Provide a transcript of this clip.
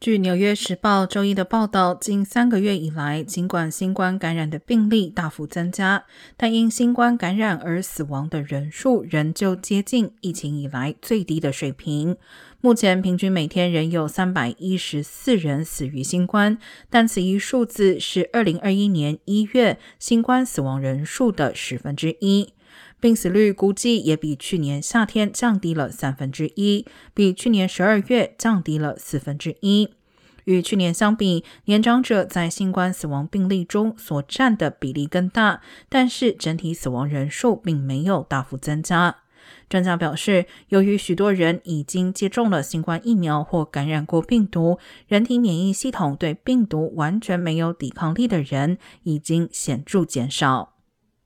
据《纽约时报》周一的报道，近三个月以来，尽管新冠感染的病例大幅增加，但因新冠感染而死亡的人数仍旧接近疫情以来最低的水平。目前平均每天仍有三百一十四人死于新冠，但此一数字是二零二一年一月新冠死亡人数的十分之一。病死率估计也比去年夏天降低了三分之一，比去年十二月降低了四分之一。与去年相比，年长者在新冠死亡病例中所占的比例更大，但是整体死亡人数并没有大幅增加。专家表示，由于许多人已经接种了新冠疫苗或感染过病毒，人体免疫系统对病毒完全没有抵抗力的人已经显著减少。